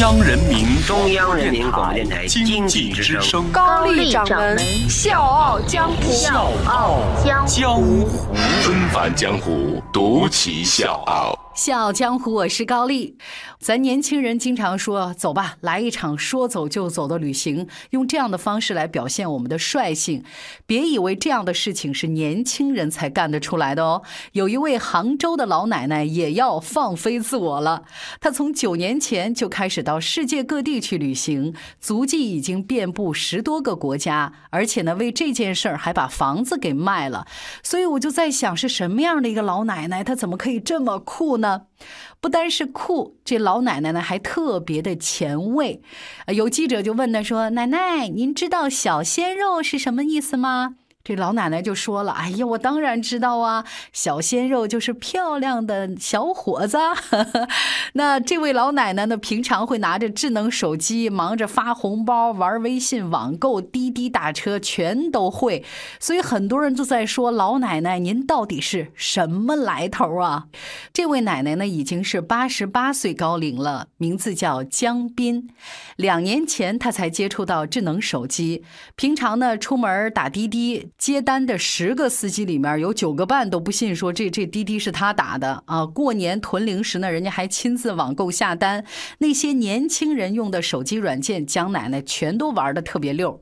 央人民中央人民广播电台经济之声。高丽掌门笑傲江湖，笑傲江江湖。纷繁江湖，独骑笑傲。笑傲江湖，我是高丽。咱年轻人经常说：“走吧，来一场说走就走的旅行。”用这样的方式来表现我们的率性。别以为这样的事情是年轻人才干得出来的哦。有一位杭州的老奶奶也要放飞自我了。她从九年前就开始到世界各地去旅行，足迹已经遍布十多个国家，而且呢，为这件事儿还把房子给卖了。所以我就在想，是什么样的一个老奶奶，她怎么可以这么酷呢？呢，不单是酷，这老奶奶呢还特别的前卫。有记者就问她说：“奶奶，您知道小鲜肉是什么意思吗？”这老奶奶就说了：“哎呀，我当然知道啊，小鲜肉就是漂亮的小伙子。”那这位老奶奶呢，平常会拿着智能手机，忙着发红包、玩微信、网购、滴滴打车，全都会。所以很多人都在说：“老奶奶，您到底是什么来头啊？”这位奶奶呢，已经是八十八岁高龄了，名字叫江斌。两年前她才接触到智能手机，平常呢出门打滴滴。接单的十个司机里面有九个半都不信说这这滴滴是他打的啊！过年囤零食呢，人家还亲自网购下单。那些年轻人用的手机软件，江奶奶全都玩的特别溜。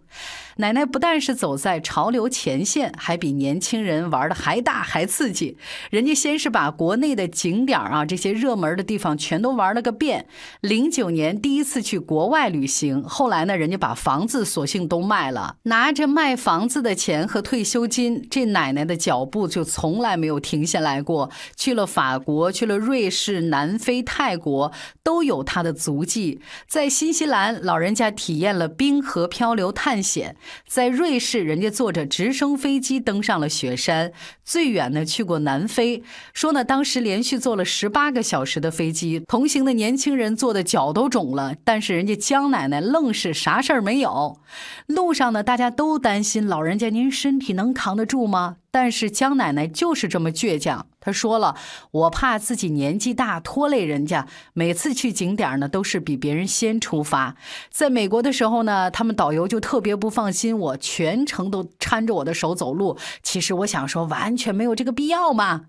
奶奶不但是走在潮流前线，还比年轻人玩的还大还刺激。人家先是把国内的景点啊，这些热门的地方全都玩了个遍。零九年第一次去国外旅行，后来呢，人家把房子索性都卖了，拿着卖房子的钱和退休金，这奶奶的脚步就从来没有停下来过。去了法国，去了瑞士、南非、泰国，都有她的足迹。在新西兰，老人家体验了冰河漂流探险。在瑞士，人家坐着直升飞机登上了雪山，最远呢去过南非。说呢，当时连续坐了十八个小时的飞机，同行的年轻人坐的脚都肿了，但是人家江奶奶愣是啥事儿没有。路上呢，大家都担心老人家您身体能扛得住吗？但是江奶奶就是这么倔强。她说了，我怕自己年纪大拖累人家，每次去景点呢都是比别人先出发。在美国的时候呢，他们导游就特别不放心我，全程都搀着我的手走路。其实我想说，完全没有这个必要嘛。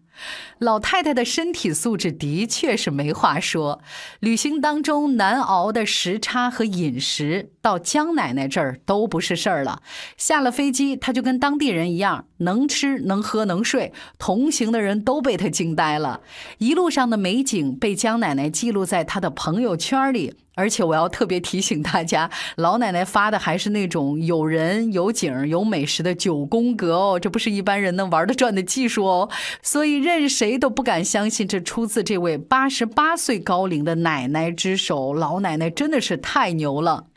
老太太的身体素质的确是没话说，旅行当中难熬的时差和饮食，到江奶奶这儿都不是事儿了。下了飞机，她就跟当地人一样，能吃能喝能睡，同行的人都被她惊呆了。一路上的美景被江奶奶记录在她的朋友圈里。而且我要特别提醒大家，老奶奶发的还是那种有人有景有美食的九宫格哦，这不是一般人能玩得转的技术哦。所以任谁都不敢相信这出自这位八十八岁高龄的奶奶之手。老奶奶真的是太牛了。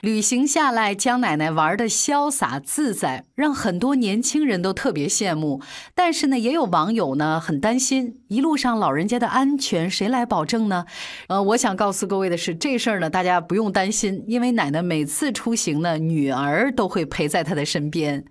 旅行下来，江奶奶玩的潇洒自在，让很多年轻人都特别羡慕。但是呢，也有网友呢很担心，一路上老人家的安全谁来保证呢？呃，我想告诉各位的是，这事儿呢大家不用担心，因为奶奶每次出行呢，女儿都会陪在她的身边。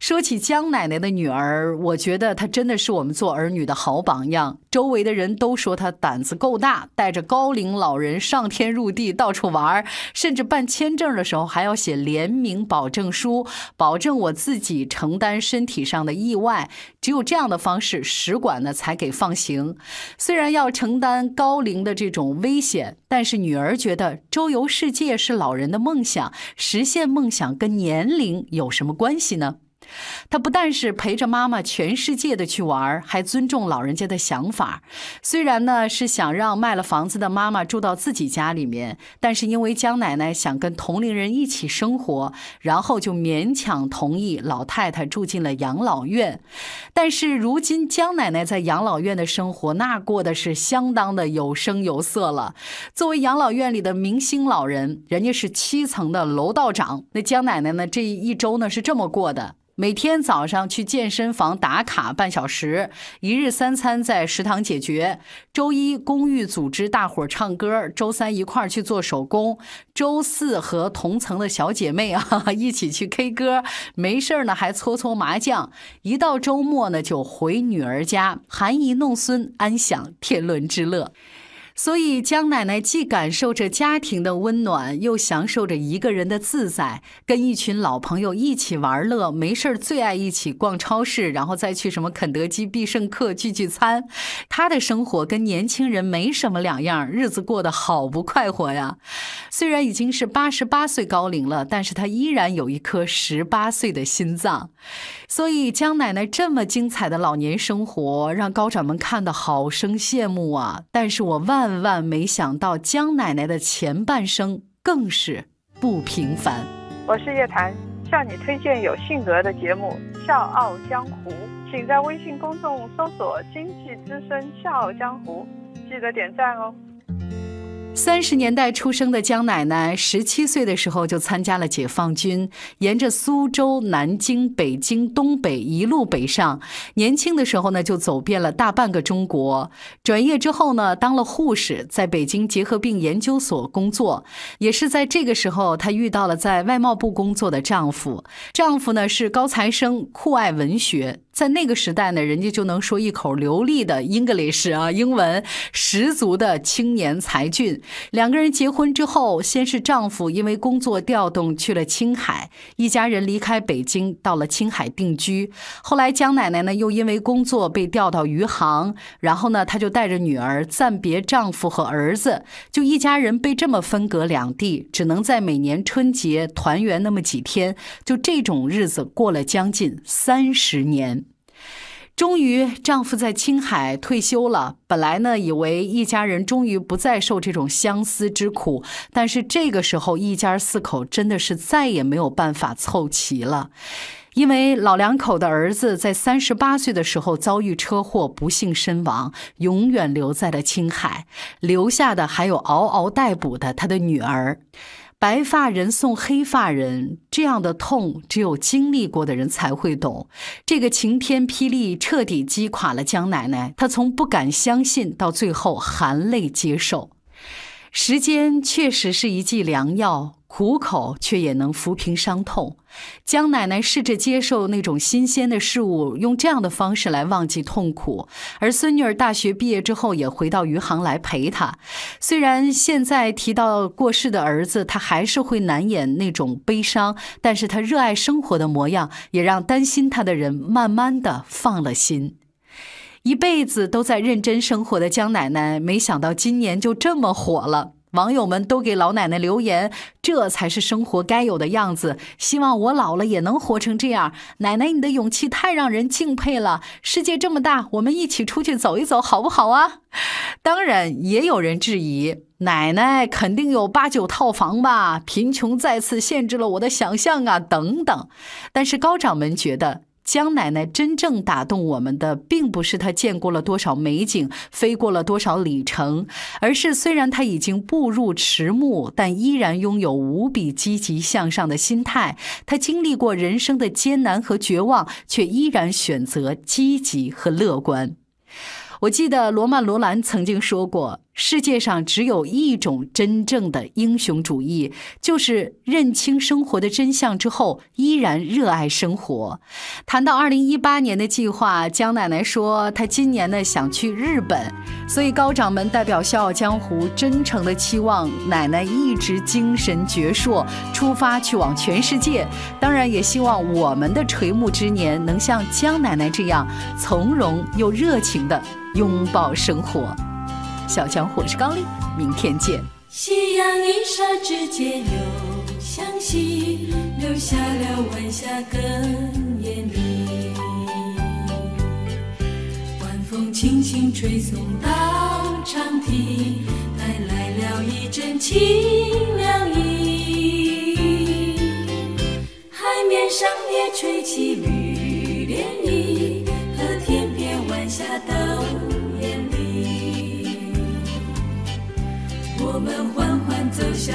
说起江奶奶的女儿，我觉得她真的是我们做儿女的好榜样。周围的人都说她胆子够大，带着高龄老人上天入地到处玩，甚至办签证。的时候还要写联名保证书，保证我自己承担身体上的意外，只有这样的方式，使馆呢才给放行。虽然要承担高龄的这种危险，但是女儿觉得周游世界是老人的梦想，实现梦想跟年龄有什么关系呢？他不但是陪着妈妈全世界的去玩，还尊重老人家的想法。虽然呢是想让卖了房子的妈妈住到自己家里面，但是因为江奶奶想跟同龄人一起生活，然后就勉强同意老太太住进了养老院。但是如今江奶奶在养老院的生活，那过的是相当的有声有色了。作为养老院里的明星老人，人家是七层的楼道长，那江奶奶呢这一周呢是这么过的。每天早上去健身房打卡半小时，一日三餐在食堂解决。周一公寓组织大伙儿唱歌，周三一块儿去做手工，周四和同层的小姐妹啊 一起去 K 歌，没事儿呢还搓搓麻将。一到周末呢就回女儿家，含饴弄孙，安享天伦之乐。所以江奶奶既感受着家庭的温暖，又享受着一个人的自在，跟一群老朋友一起玩乐，没事儿最爱一起逛超市，然后再去什么肯德基、必胜客聚聚餐。她的生活跟年轻人没什么两样，日子过得好不快活呀。虽然已经是八十八岁高龄了，但是她依然有一颗十八岁的心脏。所以江奶奶这么精彩的老年生活，让高长们看得好生羡慕啊！但是我万万没想到，江奶奶的前半生更是不平凡。我是叶檀，向你推荐有性格的节目《笑傲江湖》，请在微信公众搜索“经济之声笑傲江湖”，记得点赞哦。三十年代出生的江奶奶，十七岁的时候就参加了解放军，沿着苏州、南京、北京、东北一路北上。年轻的时候呢，就走遍了大半个中国。转业之后呢，当了护士，在北京结核病研究所工作。也是在这个时候，她遇到了在外贸部工作的丈夫。丈夫呢是高材生，酷爱文学。在那个时代呢，人家就能说一口流利的 English 啊，英文十足的青年才俊。两个人结婚之后，先是丈夫因为工作调动去了青海，一家人离开北京到了青海定居。后来江奶奶呢又因为工作被调到余杭，然后呢她就带着女儿暂别丈夫和儿子，就一家人被这么分隔两地，只能在每年春节团圆那么几天，就这种日子过了将近三十年。终于，丈夫在青海退休了。本来呢，以为一家人终于不再受这种相思之苦，但是这个时候，一家四口真的是再也没有办法凑齐了，因为老两口的儿子在三十八岁的时候遭遇车祸，不幸身亡，永远留在了青海，留下的还有嗷嗷待哺的他的女儿。白发人送黑发人，这样的痛只有经历过的人才会懂。这个晴天霹雳彻底击垮了江奶奶，她从不敢相信到最后含泪接受。时间确实是一剂良药。苦口却也能抚平伤痛。江奶奶试着接受那种新鲜的事物，用这样的方式来忘记痛苦。而孙女儿大学毕业之后，也回到余杭来陪她。虽然现在提到过世的儿子，她还是会难掩那种悲伤，但是她热爱生活的模样，也让担心她的人慢慢的放了心。一辈子都在认真生活的江奶奶，没想到今年就这么火了。网友们都给老奶奶留言，这才是生活该有的样子。希望我老了也能活成这样。奶奶，你的勇气太让人敬佩了。世界这么大，我们一起出去走一走，好不好啊？当然，也有人质疑，奶奶肯定有八九套房吧？贫穷再次限制了我的想象啊，等等。但是高掌门觉得。江奶奶真正打动我们的，并不是她见过了多少美景，飞过了多少里程，而是虽然她已经步入迟暮，但依然拥有无比积极向上的心态。她经历过人生的艰难和绝望，却依然选择积极和乐观。我记得罗曼·罗兰曾经说过。世界上只有一种真正的英雄主义，就是认清生活的真相之后，依然热爱生活。谈到二零一八年的计划，江奶奶说她今年呢想去日本，所以高掌门代表笑傲江湖真诚的期望奶奶一直精神矍铄，出发去往全世界。当然，也希望我们的垂暮之年能像江奶奶这样从容又热情的拥抱生活。小江湖是高丽，明天见。夕阳一霎之间又向西，留下了晚霞更艳丽。晚风轻轻吹送到长堤，带来了一阵清凉意。海面上也吹起绿涟漪，我们缓缓走向